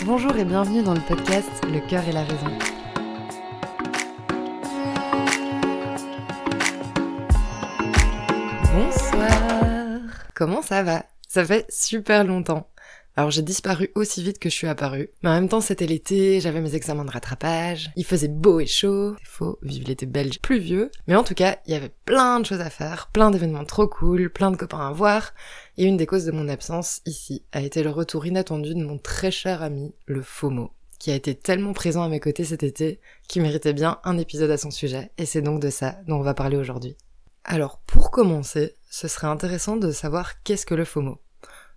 Bonjour et bienvenue dans le podcast Le cœur et la raison. Bonsoir Comment ça va? Ça fait super longtemps. Alors j'ai disparu aussi vite que je suis apparue. Mais en même temps c'était l'été, j'avais mes examens de rattrapage, il faisait beau et chaud. C'est faux, vive l'été belge pluvieux. Mais en tout cas, il y avait plein de choses à faire, plein d'événements trop cool, plein de copains à voir. Et une des causes de mon absence ici a été le retour inattendu de mon très cher ami, le FOMO qui a été tellement présent à mes côtés cet été, qui méritait bien un épisode à son sujet, et c'est donc de ça dont on va parler aujourd'hui. Alors, pour commencer, ce serait intéressant de savoir qu'est-ce que le FOMO?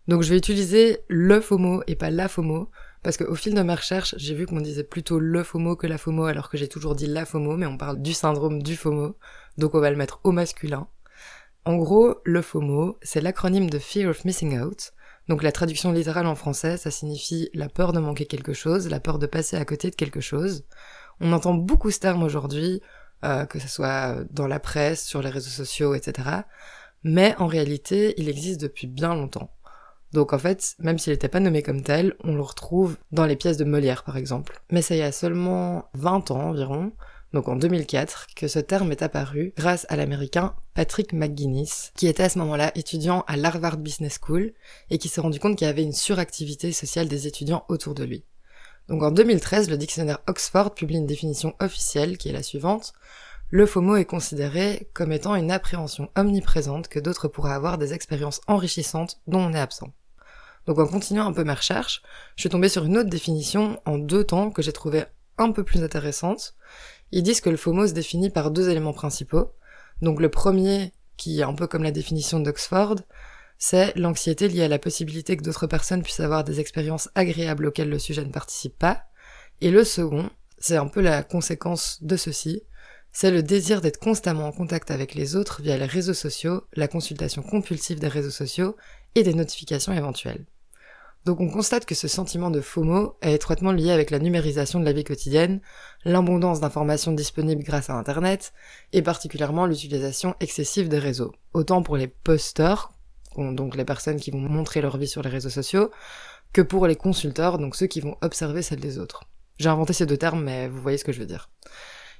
Donc je vais utiliser le FOMO et pas la FOMO, parce qu'au fil de mes recherches, j'ai vu qu'on disait plutôt le FOMO que la FOMO, alors que j'ai toujours dit la FOMO, mais on parle du syndrome du FOMO, donc on va le mettre au masculin. En gros, le FOMO, c'est l'acronyme de Fear of Missing Out, donc la traduction littérale en français, ça signifie la peur de manquer quelque chose, la peur de passer à côté de quelque chose. On entend beaucoup ce terme aujourd'hui, euh, que ce soit dans la presse, sur les réseaux sociaux, etc. Mais en réalité, il existe depuis bien longtemps. Donc en fait, même s'il n'était pas nommé comme tel, on le retrouve dans les pièces de Molière par exemple. Mais ça y a seulement 20 ans environ, donc en 2004, que ce terme est apparu grâce à l'américain Patrick McGuinness, qui était à ce moment-là étudiant à l'Harvard Business School et qui s'est rendu compte qu'il y avait une suractivité sociale des étudiants autour de lui. Donc en 2013, le dictionnaire Oxford publie une définition officielle qui est la suivante. Le FOMO est considéré comme étant une appréhension omniprésente que d'autres pourraient avoir des expériences enrichissantes dont on est absent. Donc en continuant un peu mes recherches, je suis tombée sur une autre définition en deux temps que j'ai trouvée un peu plus intéressante. Ils disent que le FOMO se définit par deux éléments principaux. Donc le premier, qui est un peu comme la définition d'Oxford, c'est l'anxiété liée à la possibilité que d'autres personnes puissent avoir des expériences agréables auxquelles le sujet ne participe pas. Et le second, c'est un peu la conséquence de ceci, c'est le désir d'être constamment en contact avec les autres via les réseaux sociaux, la consultation compulsive des réseaux sociaux et des notifications éventuelles. Donc on constate que ce sentiment de FOMO est étroitement lié avec la numérisation de la vie quotidienne, l'abondance d'informations disponibles grâce à Internet, et particulièrement l'utilisation excessive des réseaux. Autant pour les posters, donc les personnes qui vont montrer leur vie sur les réseaux sociaux, que pour les consulteurs, donc ceux qui vont observer celle des autres. J'ai inventé ces deux termes, mais vous voyez ce que je veux dire.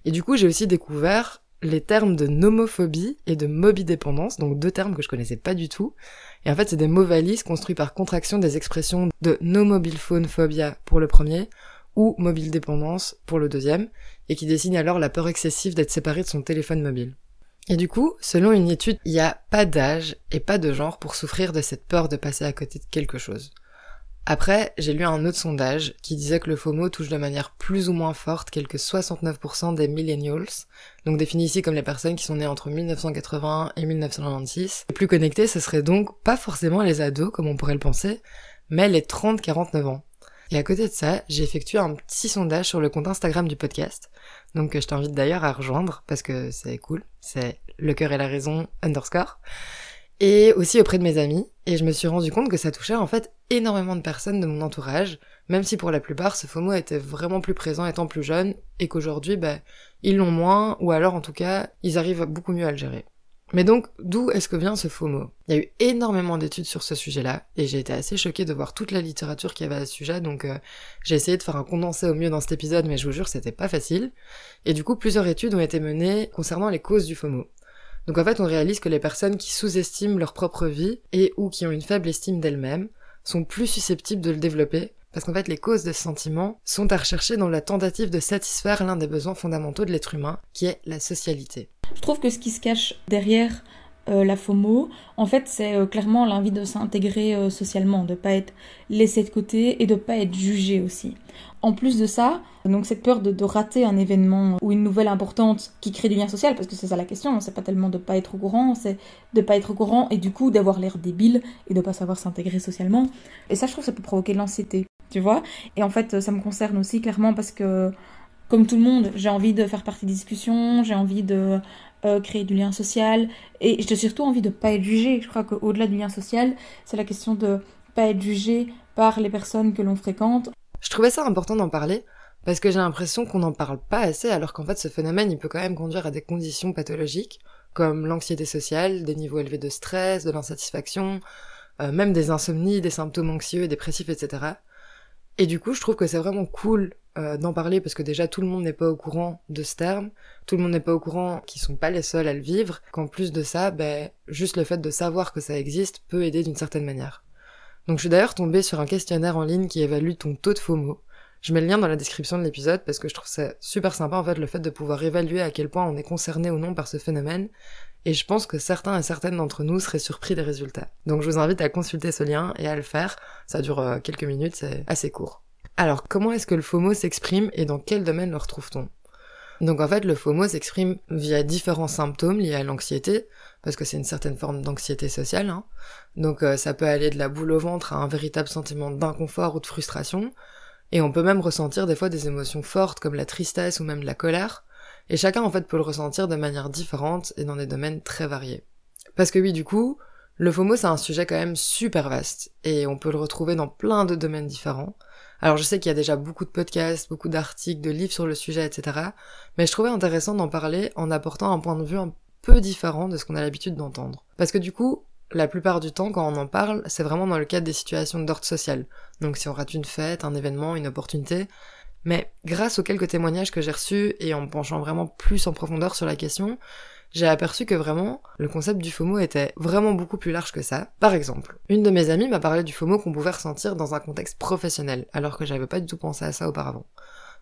Et du coup, j'ai aussi découvert les termes de nomophobie et de mobidépendance, donc deux termes que je connaissais pas du tout. Et en fait, c'est des mots valises construits par contraction des expressions de no mobile phone phobia pour le premier ou mobile dépendance pour le deuxième, et qui dessinent alors la peur excessive d'être séparé de son téléphone mobile. Et du coup, selon une étude, il n'y a pas d'âge et pas de genre pour souffrir de cette peur de passer à côté de quelque chose. Après, j'ai lu un autre sondage qui disait que le FOMO touche de manière plus ou moins forte quelques 69% des millennials, donc définis ici comme les personnes qui sont nées entre 1980 et 1996. Les plus connectés, ce serait donc pas forcément les ados comme on pourrait le penser, mais les 30-49 ans. Et à côté de ça, j'ai effectué un petit sondage sur le compte Instagram du podcast, donc je t'invite d'ailleurs à rejoindre parce que c'est cool, c'est le cœur et la raison underscore et aussi auprès de mes amis, et je me suis rendu compte que ça touchait en fait énormément de personnes de mon entourage, même si pour la plupart ce FOMO était vraiment plus présent étant plus jeune, et qu'aujourd'hui, bah, ils l'ont moins, ou alors en tout cas, ils arrivent beaucoup mieux à le gérer. Mais donc, d'où est-ce que vient ce FOMO? Il y a eu énormément d'études sur ce sujet-là, et j'ai été assez choquée de voir toute la littérature qu'il y avait à ce sujet, donc euh, j'ai essayé de faire un condensé au mieux dans cet épisode, mais je vous jure, c'était pas facile. Et du coup, plusieurs études ont été menées concernant les causes du FOMO. Donc en fait, on réalise que les personnes qui sous-estiment leur propre vie et ou qui ont une faible estime d'elles-mêmes sont plus susceptibles de le développer parce qu'en fait les causes de ce sentiment sont à rechercher dans la tentative de satisfaire l'un des besoins fondamentaux de l'être humain, qui est la socialité. Je trouve que ce qui se cache derrière euh, la FOMO, en fait, c'est euh, clairement l'envie de s'intégrer euh, socialement, de pas être laissé de côté et de pas être jugé aussi. En plus de ça, donc cette peur de, rater un événement ou une nouvelle importante qui crée du lien social, parce que c'est ça la question, c'est pas tellement de pas être au courant, c'est de pas être au courant et du coup d'avoir l'air débile et de pas savoir s'intégrer socialement. Et ça, je trouve, ça peut provoquer de l'anxiété, tu vois. Et en fait, ça me concerne aussi clairement parce que comme tout le monde, j'ai envie de faire partie des discussions, j'ai envie de euh, créer du lien social. Et j'ai surtout envie de pas être jugé. Je crois qu'au-delà du lien social, c'est la question de pas être jugé par les personnes que l'on fréquente. Je trouvais ça important d'en parler parce que j'ai l'impression qu'on n'en parle pas assez alors qu'en fait ce phénomène il peut quand même conduire à des conditions pathologiques comme l'anxiété sociale, des niveaux élevés de stress, de l'insatisfaction, euh, même des insomnies, des symptômes anxieux, dépressifs, etc. Et du coup, je trouve que c'est vraiment cool euh, d'en parler parce que déjà tout le monde n'est pas au courant de ce terme, tout le monde n'est pas au courant qu'ils sont pas les seuls à le vivre, qu'en plus de ça, ben, juste le fait de savoir que ça existe peut aider d'une certaine manière. Donc je suis d'ailleurs tombée sur un questionnaire en ligne qui évalue ton taux de FOMO. Je mets le lien dans la description de l'épisode parce que je trouve ça super sympa en fait le fait de pouvoir évaluer à quel point on est concerné ou non par ce phénomène et je pense que certains et certaines d'entre nous seraient surpris des résultats. Donc je vous invite à consulter ce lien et à le faire. Ça dure euh, quelques minutes, c'est assez court. Alors comment est-ce que le FOMO s'exprime et dans quel domaine le retrouve-t-on? Donc en fait, le FOMO s'exprime via différents symptômes liés à l'anxiété, parce que c'est une certaine forme d'anxiété sociale. Hein. Donc euh, ça peut aller de la boule au ventre à un véritable sentiment d'inconfort ou de frustration, et on peut même ressentir des fois des émotions fortes comme la tristesse ou même la colère, et chacun en fait peut le ressentir de manière différente et dans des domaines très variés. Parce que oui, du coup, le FOMO c'est un sujet quand même super vaste et on peut le retrouver dans plein de domaines différents. Alors je sais qu'il y a déjà beaucoup de podcasts, beaucoup d'articles, de livres sur le sujet, etc. Mais je trouvais intéressant d'en parler en apportant un point de vue un peu différent de ce qu'on a l'habitude d'entendre. Parce que du coup, la plupart du temps, quand on en parle, c'est vraiment dans le cadre des situations d'ordre social. Donc si on rate une fête, un événement, une opportunité, mais grâce aux quelques témoignages que j'ai reçus et en penchant vraiment plus en profondeur sur la question, j'ai aperçu que vraiment, le concept du FOMO était vraiment beaucoup plus large que ça. Par exemple, une de mes amies m'a parlé du FOMO qu'on pouvait ressentir dans un contexte professionnel, alors que j'avais pas du tout pensé à ça auparavant.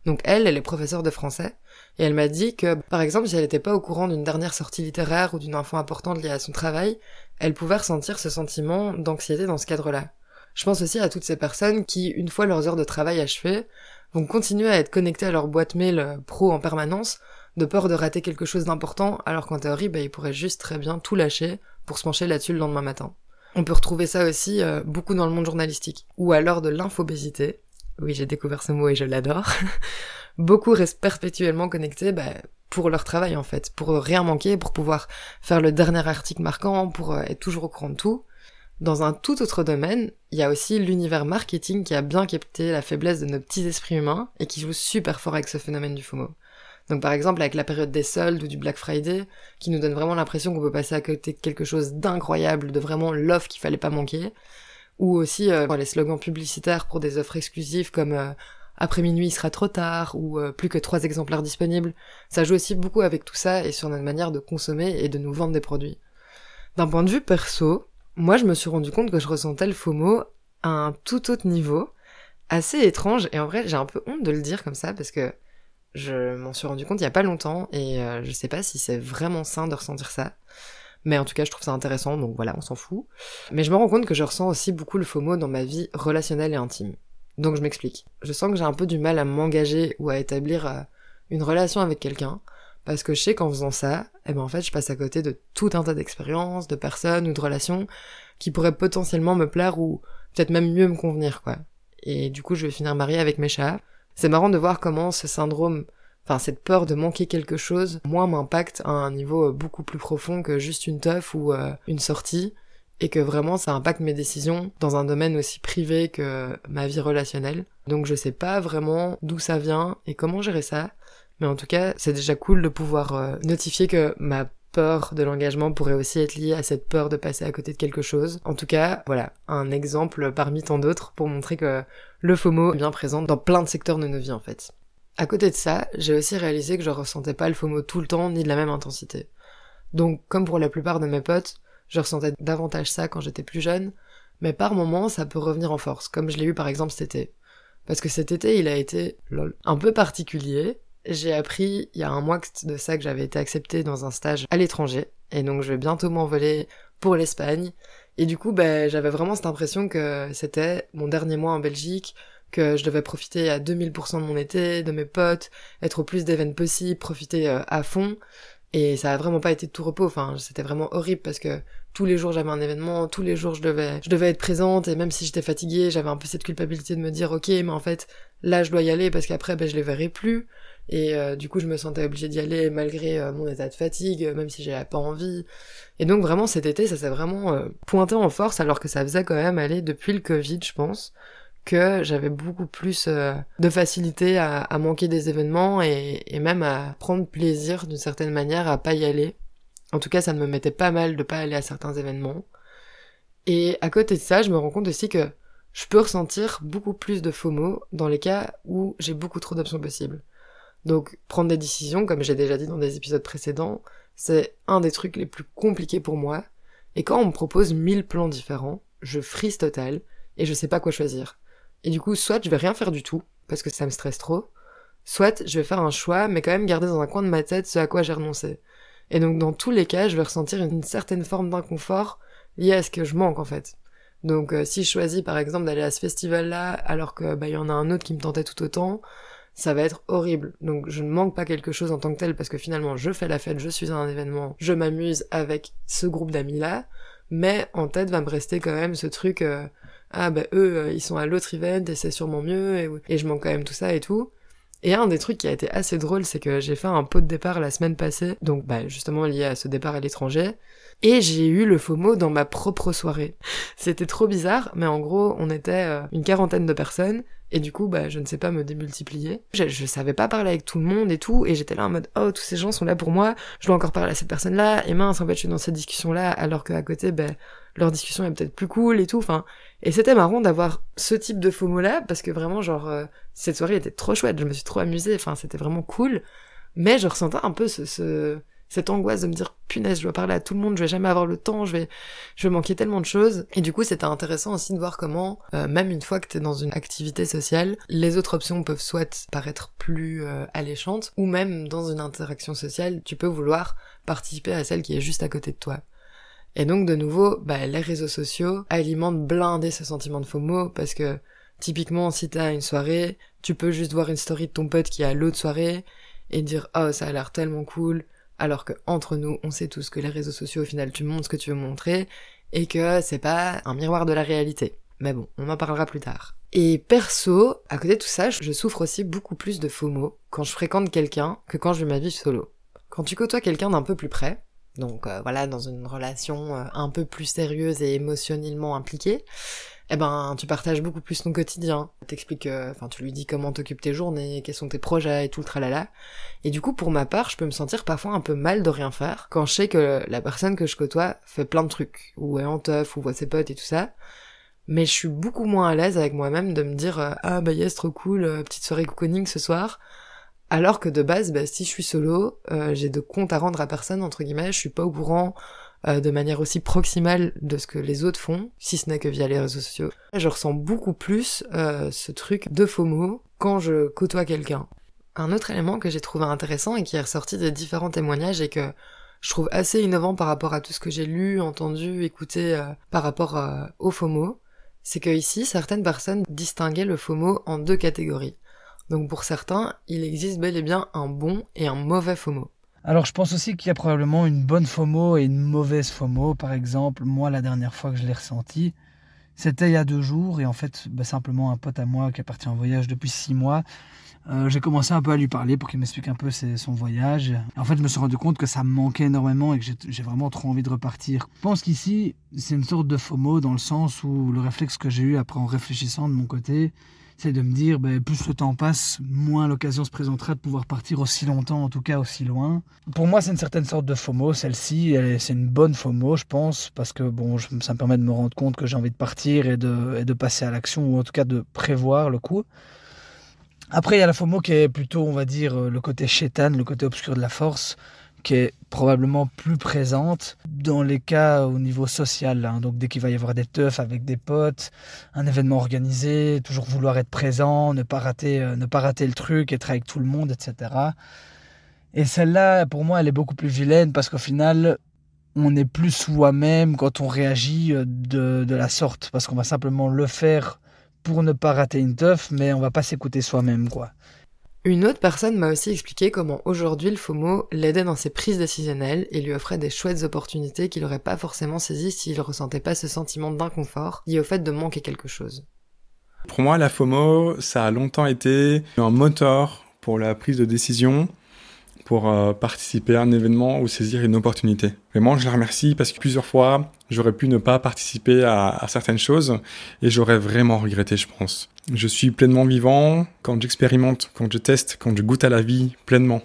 Donc elle, elle est professeure de français, et elle m'a dit que, par exemple, si elle n'était pas au courant d'une dernière sortie littéraire ou d'une info importante liée à son travail, elle pouvait ressentir ce sentiment d'anxiété dans ce cadre-là. Je pense aussi à toutes ces personnes qui, une fois leurs heures de travail achevées, vont continuer à être connectés à leur boîte mail euh, pro en permanence, de peur de rater quelque chose d'important, alors qu'en théorie, bah, ils pourraient juste très bien tout lâcher pour se pencher là-dessus le lendemain matin. On peut retrouver ça aussi euh, beaucoup dans le monde journalistique, ou alors de l'infobésité. Oui, j'ai découvert ce mot et je l'adore. beaucoup restent perpétuellement connectés bah, pour leur travail en fait, pour rien manquer, pour pouvoir faire le dernier article marquant, pour euh, être toujours au courant de tout. Dans un tout autre domaine, il y a aussi l'univers marketing qui a bien capté la faiblesse de nos petits esprits humains et qui joue super fort avec ce phénomène du FOMO. Donc par exemple avec la période des soldes ou du Black Friday, qui nous donne vraiment l'impression qu'on peut passer à côté de quelque chose d'incroyable, de vraiment l'offre qu'il fallait pas manquer, ou aussi euh, les slogans publicitaires pour des offres exclusives comme euh, après minuit il sera trop tard ou euh, plus que trois exemplaires disponibles. Ça joue aussi beaucoup avec tout ça et sur notre manière de consommer et de nous vendre des produits. D'un point de vue perso, moi je me suis rendu compte que je ressentais le FOMO à un tout autre niveau, assez étrange, et en vrai j'ai un peu honte de le dire comme ça parce que je m'en suis rendu compte il y a pas longtemps, et euh, je sais pas si c'est vraiment sain de ressentir ça. Mais en tout cas, je trouve ça intéressant, donc voilà, on s'en fout. Mais je me rends compte que je ressens aussi beaucoup le FOMO dans ma vie relationnelle et intime. Donc je m'explique. Je sens que j'ai un peu du mal à m'engager ou à établir euh, une relation avec quelqu'un, parce que je sais qu'en faisant ça, eh ben en fait, je passe à côté de tout un tas d'expériences, de personnes ou de relations qui pourraient potentiellement me plaire ou peut-être même mieux me convenir, quoi. Et du coup, je vais finir mariée avec mes chats. C'est marrant de voir comment ce syndrome, enfin cette peur de manquer quelque chose, moi m'impacte à un niveau euh, beaucoup plus profond que juste une teuf ou euh, une sortie, et que vraiment ça impacte mes décisions dans un domaine aussi privé que ma vie relationnelle. Donc je sais pas vraiment d'où ça vient et comment gérer ça, mais en tout cas, c'est déjà cool de pouvoir euh, notifier que ma peur de l'engagement pourrait aussi être liée à cette peur de passer à côté de quelque chose. En tout cas, voilà, un exemple parmi tant d'autres pour montrer que le FOMO est bien présent dans plein de secteurs de nos vies en fait. À côté de ça, j'ai aussi réalisé que je ressentais pas le FOMO tout le temps ni de la même intensité. Donc, comme pour la plupart de mes potes, je ressentais davantage ça quand j'étais plus jeune, mais par moments ça peut revenir en force, comme je l'ai eu par exemple cet été. Parce que cet été, il a été un peu particulier, j'ai appris il y a un mois de ça que j'avais été acceptée dans un stage à l'étranger, et donc je vais bientôt m'envoler pour l'Espagne. Et du coup, ben, j'avais vraiment cette impression que c'était mon dernier mois en Belgique, que je devais profiter à 2000% de mon été, de mes potes, être au plus d'événements possible, profiter euh, à fond. Et ça a vraiment pas été de tout repos. Enfin, c'était vraiment horrible parce que tous les jours j'avais un événement, tous les jours je devais, je devais être présente et même si j'étais fatiguée, j'avais un peu cette culpabilité de me dire ok, mais en fait là je dois y aller parce qu'après ben je les verrai plus. Et euh, du coup, je me sentais obligée d'y aller malgré euh, mon état de fatigue, même si j'avais pas envie. Et donc vraiment cet été, ça s'est vraiment euh, pointé en force, alors que ça faisait quand même aller depuis le Covid, je pense, que j'avais beaucoup plus de facilité à, à, manquer des événements et, et même à prendre plaisir d'une certaine manière à pas y aller. En tout cas, ça ne me mettait pas mal de pas aller à certains événements. Et à côté de ça, je me rends compte aussi que je peux ressentir beaucoup plus de FOMO dans les cas où j'ai beaucoup trop d'options possibles. Donc prendre des décisions, comme j'ai déjà dit dans des épisodes précédents, c'est un des trucs les plus compliqués pour moi. Et quand on me propose mille plans différents, je frise total et je sais pas quoi choisir. Et du coup, soit je vais rien faire du tout, parce que ça me stresse trop, soit je vais faire un choix, mais quand même garder dans un coin de ma tête ce à quoi j'ai renoncé. Et donc dans tous les cas, je vais ressentir une certaine forme d'inconfort liée à ce que je manque en fait. Donc euh, si je choisis par exemple d'aller à ce festival-là alors que bah y en a un autre qui me tentait tout autant, ça va être horrible. Donc je ne manque pas quelque chose en tant que tel parce que finalement je fais la fête, je suis à un événement, je m'amuse avec ce groupe d'amis là, mais en tête va me rester quand même ce truc euh, ah bah eux euh, ils sont à l'autre event et c'est sûrement mieux et, je manque quand même tout ça et tout. Et un des trucs qui a été assez drôle, c'est que j'ai fait un pot de départ la semaine passée, donc bah justement lié à ce départ à l'étranger, et j'ai eu le FOMO dans ma propre soirée. C'était trop bizarre, mais en gros, on était euh, une quarantaine de personnes, et du coup, bah, je ne sais pas me démultiplier. Je, savais pas parler avec tout le monde et tout, et j'étais là en mode, oh, tous ces gens sont là pour moi, je dois encore parler à cette personne-là, et mince, en fait, je suis dans cette discussion-là, alors qu'à côté, bah, leur discussion est peut-être plus cool et tout, enfin. Et c'était marrant d'avoir ce type de FOMO-là, parce que vraiment, genre, euh, cette soirée était trop chouette, je me suis trop amusée, enfin, c'était vraiment cool. Mais je ressentais un peu ce cette angoisse de me dire punaise je dois parler à tout le monde je vais jamais avoir le temps je vais je vais manquer tellement de choses. Et du coup c'était intéressant aussi de voir comment euh, même une fois que t'es dans une activité sociale les autres options peuvent soit paraître plus euh, alléchantes ou même dans une interaction sociale tu peux vouloir participer à celle qui est juste à côté de toi. Et donc de nouveau bah, les réseaux sociaux alimentent blindé ce sentiment de FOMO parce que typiquement si t'as une soirée tu peux juste voir une story de ton pote qui est à l'autre soirée et dire oh ça a l'air tellement cool alors que entre nous, on sait tous que les réseaux sociaux, au final, tu montres ce que tu veux montrer, et que c'est pas un miroir de la réalité. Mais bon, on en parlera plus tard. Et perso, à côté de tout ça, je souffre aussi beaucoup plus de FOMO quand je fréquente quelqu'un que quand je vis ma vie solo. Quand tu côtoies quelqu'un d'un peu plus près, donc euh, voilà, dans une relation euh, un peu plus sérieuse et émotionnellement impliquée, eh ben tu partages beaucoup plus ton quotidien. T'expliques, euh, enfin tu lui dis comment t'occupes tes journées, quels sont tes projets et tout le tralala. Et du coup pour ma part, je peux me sentir parfois un peu mal de rien faire quand je sais que la personne que je côtoie fait plein de trucs, ou est en teuf, ou voit ses potes et tout ça. Mais je suis beaucoup moins à l'aise avec moi-même de me dire euh, ah bah yes trop cool, euh, petite soirée cocooning ce soir. Alors que de base, bah, si je suis solo, j'ai de comptes à rendre à personne entre guillemets, je suis pas au courant euh, de manière aussi proximale de ce que les autres font, si ce n'est que via les réseaux sociaux. Je ressens beaucoup plus euh, ce truc de FOMO quand je côtoie quelqu'un. Un autre élément que j'ai trouvé intéressant et qui est ressorti des différents témoignages et que je trouve assez innovant par rapport à tout ce que j'ai lu, entendu, écouté euh, par rapport au FOMO, c'est que ici certaines personnes distinguaient le FOMO en deux catégories. Donc pour certains, il existe bel et bien un bon et un mauvais FOMO. Alors je pense aussi qu'il y a probablement une bonne FOMO et une mauvaise FOMO. Par exemple, moi la dernière fois que je l'ai ressenti, c'était il y a deux jours et en fait bah, simplement un pote à moi qui est parti en voyage depuis six mois. Euh, j'ai commencé un peu à lui parler pour qu'il m'explique un peu son voyage. En fait, je me suis rendu compte que ça me manquait énormément et que j'ai vraiment trop envie de repartir. Je pense qu'ici, c'est une sorte de FOMO dans le sens où le réflexe que j'ai eu après en réfléchissant de mon côté, c'est de me dire, ben, plus le temps passe, moins l'occasion se présentera de pouvoir partir aussi longtemps, en tout cas aussi loin. Pour moi, c'est une certaine sorte de FOMO, celle-ci, c'est une bonne FOMO, je pense, parce que bon, ça me permet de me rendre compte que j'ai envie de partir et de, et de passer à l'action, ou en tout cas de prévoir le coup. Après, il y a la FOMO qui est plutôt, on va dire, le côté chétane, le côté obscur de la force qui est probablement plus présente dans les cas au niveau social. Hein. Donc dès qu'il va y avoir des teufs avec des potes, un événement organisé, toujours vouloir être présent, ne pas rater, euh, ne pas rater le truc, être avec tout le monde, etc. Et celle-là, pour moi, elle est beaucoup plus vilaine parce qu'au final, on est plus soi-même quand on réagit euh, de, de la sorte, parce qu'on va simplement le faire pour ne pas rater une teuf, mais on va pas s'écouter soi-même, quoi. Une autre personne m'a aussi expliqué comment aujourd'hui le FOMO l'aidait dans ses prises décisionnelles et lui offrait des chouettes opportunités qu'il n'aurait pas forcément saisies s'il ressentait pas ce sentiment d'inconfort lié au fait de manquer quelque chose. Pour moi, la FOMO, ça a longtemps été un moteur pour la prise de décision pour euh, participer à un événement ou saisir une opportunité. Vraiment, je la remercie parce que plusieurs fois, j'aurais pu ne pas participer à, certaines choses et j'aurais vraiment regretté, je pense. Je suis pleinement vivant quand j'expérimente, quand je teste, quand je goûte à la vie pleinement.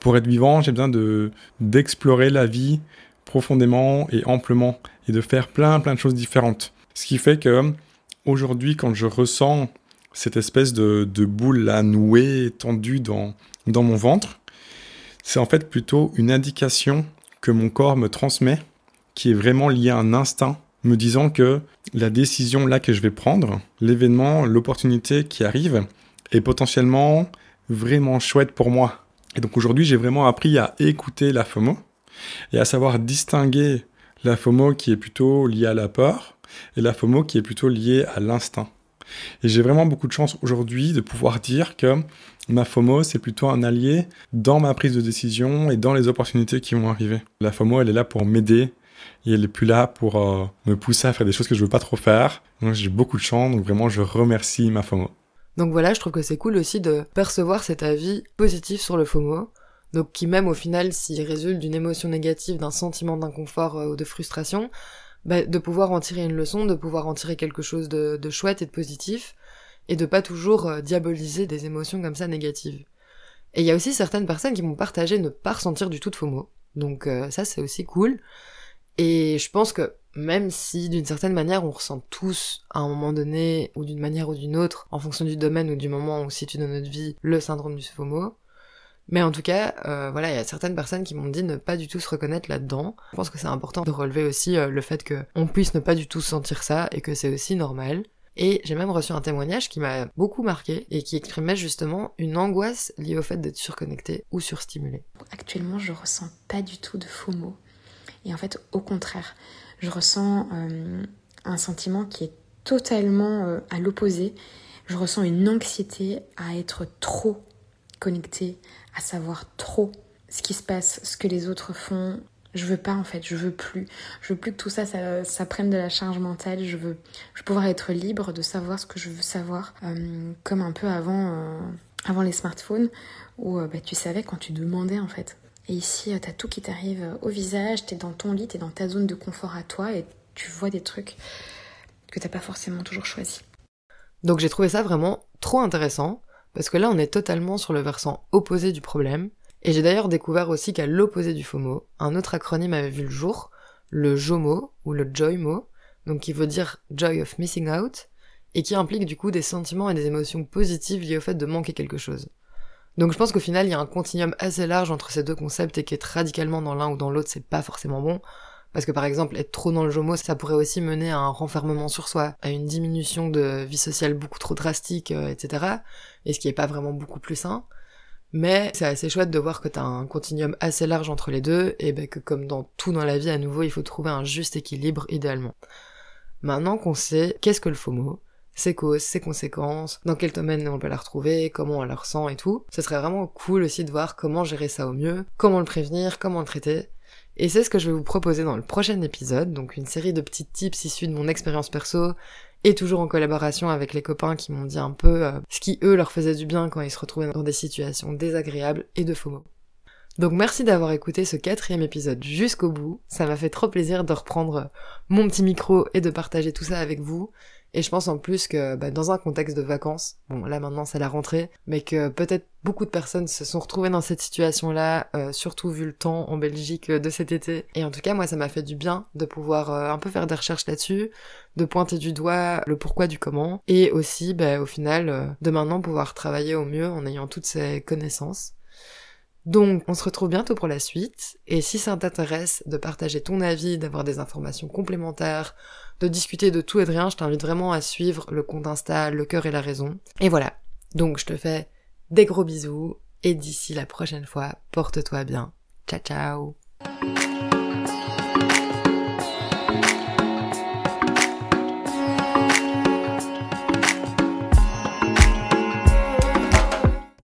Pour être vivant, j'ai besoin de d'explorer la vie profondément et amplement et de faire plein plein de choses différentes. Ce qui fait que aujourd'hui, quand je ressens cette espèce de, de boule là nouée, tendue dans, dans mon ventre, c'est en fait plutôt une indication que mon corps me transmet, qui est vraiment liée à un instinct, me disant que la décision là que je vais prendre, l'événement, l'opportunité qui arrive, est potentiellement vraiment chouette pour moi. Et donc aujourd'hui, j'ai vraiment appris à écouter la FOMO et à savoir distinguer la FOMO qui est plutôt liée à la peur et la FOMO qui est plutôt liée à l'instinct. Et j'ai vraiment beaucoup de chance aujourd'hui de pouvoir dire que ma FOMO, c'est plutôt un allié dans ma prise de décision et dans les opportunités qui vont arriver. La FOMO, elle est là pour m'aider et elle est plus là pour euh, me pousser à faire des choses que je veux pas trop faire. Donc j'ai beaucoup de chance, donc vraiment je remercie ma FOMO. Donc voilà, je trouve que c'est cool aussi de percevoir cet avis positif sur le FOMO. Donc qui même au final, s'il résulte d'une émotion négative, d'un sentiment d'inconfort euh, ou de frustration, bah, de pouvoir en tirer une leçon, de pouvoir en tirer quelque chose de chouette et de positif, et de pas toujours euh, diaboliser des émotions comme ça négatives. Et il y a aussi certaines personnes qui m'ont partagé ne pas ressentir du tout de FOMO. Donc euh, ça c'est aussi cool. Et je pense que même si d'une certaine manière on ressent tous à un moment donné ou d'une manière ou d'une autre, en fonction du domaine ou du moment où situe dans notre vie le syndrome du FOMO, mais en tout cas, euh, voilà, il y a certaines personnes qui m'ont dit ne pas du tout se reconnaître là-dedans. Je pense que c'est important de relever aussi euh, le fait que on puisse ne pas du tout sentir ça et que c'est aussi normal. Et j'ai même reçu un témoignage qui m'a beaucoup marqué et qui exprimait justement une angoisse liée au fait d'être surconnecté ou surstimulé. Actuellement, je ressens pas du tout de FOMO. Et en fait, au contraire, je ressens euh, un sentiment qui est totalement euh, à l'opposé. Je ressens une anxiété à être trop connecté, à savoir trop ce qui se passe, ce que les autres font. Je veux pas en fait, je veux plus. Je veux plus que tout ça, ça, prenne de la charge mentale. Je veux, je pouvoir être libre de savoir ce que je veux savoir, euh, comme un peu avant, avant les smartphones, où bah, tu savais quand tu demandais en fait. Et ici, t'as tout qui t'arrive au visage, t'es dans ton lit, t'es dans ta zone de confort à toi et tu vois des trucs que t'as pas forcément toujours choisi. Donc j'ai trouvé ça vraiment trop intéressant, parce que là on est totalement sur le versant opposé du problème, et j'ai d'ailleurs découvert aussi qu'à l'opposé du FOMO, un autre acronyme avait vu le jour, le JOMO, ou le JOYMO, donc qui veut dire Joy of Missing Out, et qui implique du coup des sentiments et des émotions positives liées au fait de manquer quelque chose. Donc je pense qu'au final, il y a un continuum assez large entre ces deux concepts et qu'être radicalement dans l'un ou dans l'autre, c'est pas forcément bon. Parce que par exemple, être trop dans le jomo, ça pourrait aussi mener à un renfermement sur soi, à une diminution de vie sociale beaucoup trop drastique, euh, etc. Et ce qui est pas vraiment beaucoup plus sain. Mais c'est assez chouette de voir que t'as un continuum assez large entre les deux, et ben que comme dans tout dans la vie, à nouveau, il faut trouver un juste équilibre idéalement. Maintenant qu'on sait qu'est-ce que le FOMO, ses causes, ses conséquences, dans quel domaine on peut la retrouver, comment on la ressent et tout. Ce serait vraiment cool aussi de voir comment gérer ça au mieux, comment le prévenir, comment le traiter. Et c'est ce que je vais vous proposer dans le prochain épisode, donc une série de petits tips issus de mon expérience perso, et toujours en collaboration avec les copains qui m'ont dit un peu euh, ce qui eux leur faisait du bien quand ils se retrouvaient dans des situations désagréables et de FOMO. Donc merci d'avoir écouté ce quatrième épisode jusqu'au bout, ça m'a fait trop plaisir de reprendre mon petit micro et de partager tout ça avec vous, et je pense en plus que bah, dans un contexte de vacances, bon là maintenant c'est la rentrée, mais que peut-être beaucoup de personnes se sont retrouvées dans cette situation-là, euh, surtout vu le temps en Belgique euh, de cet été. Et en tout cas moi ça m'a fait du bien de pouvoir euh, un peu faire des recherches là-dessus, de pointer du doigt le pourquoi du comment, et aussi bah, au final de maintenant pouvoir travailler au mieux en ayant toutes ces connaissances. Donc, on se retrouve bientôt pour la suite, et si ça t'intéresse de partager ton avis, d'avoir des informations complémentaires, de discuter de tout et de rien, je t'invite vraiment à suivre le compte Insta Le cœur et la raison. Et voilà. Donc je te fais des gros bisous et d'ici la prochaine fois, porte-toi bien. Ciao ciao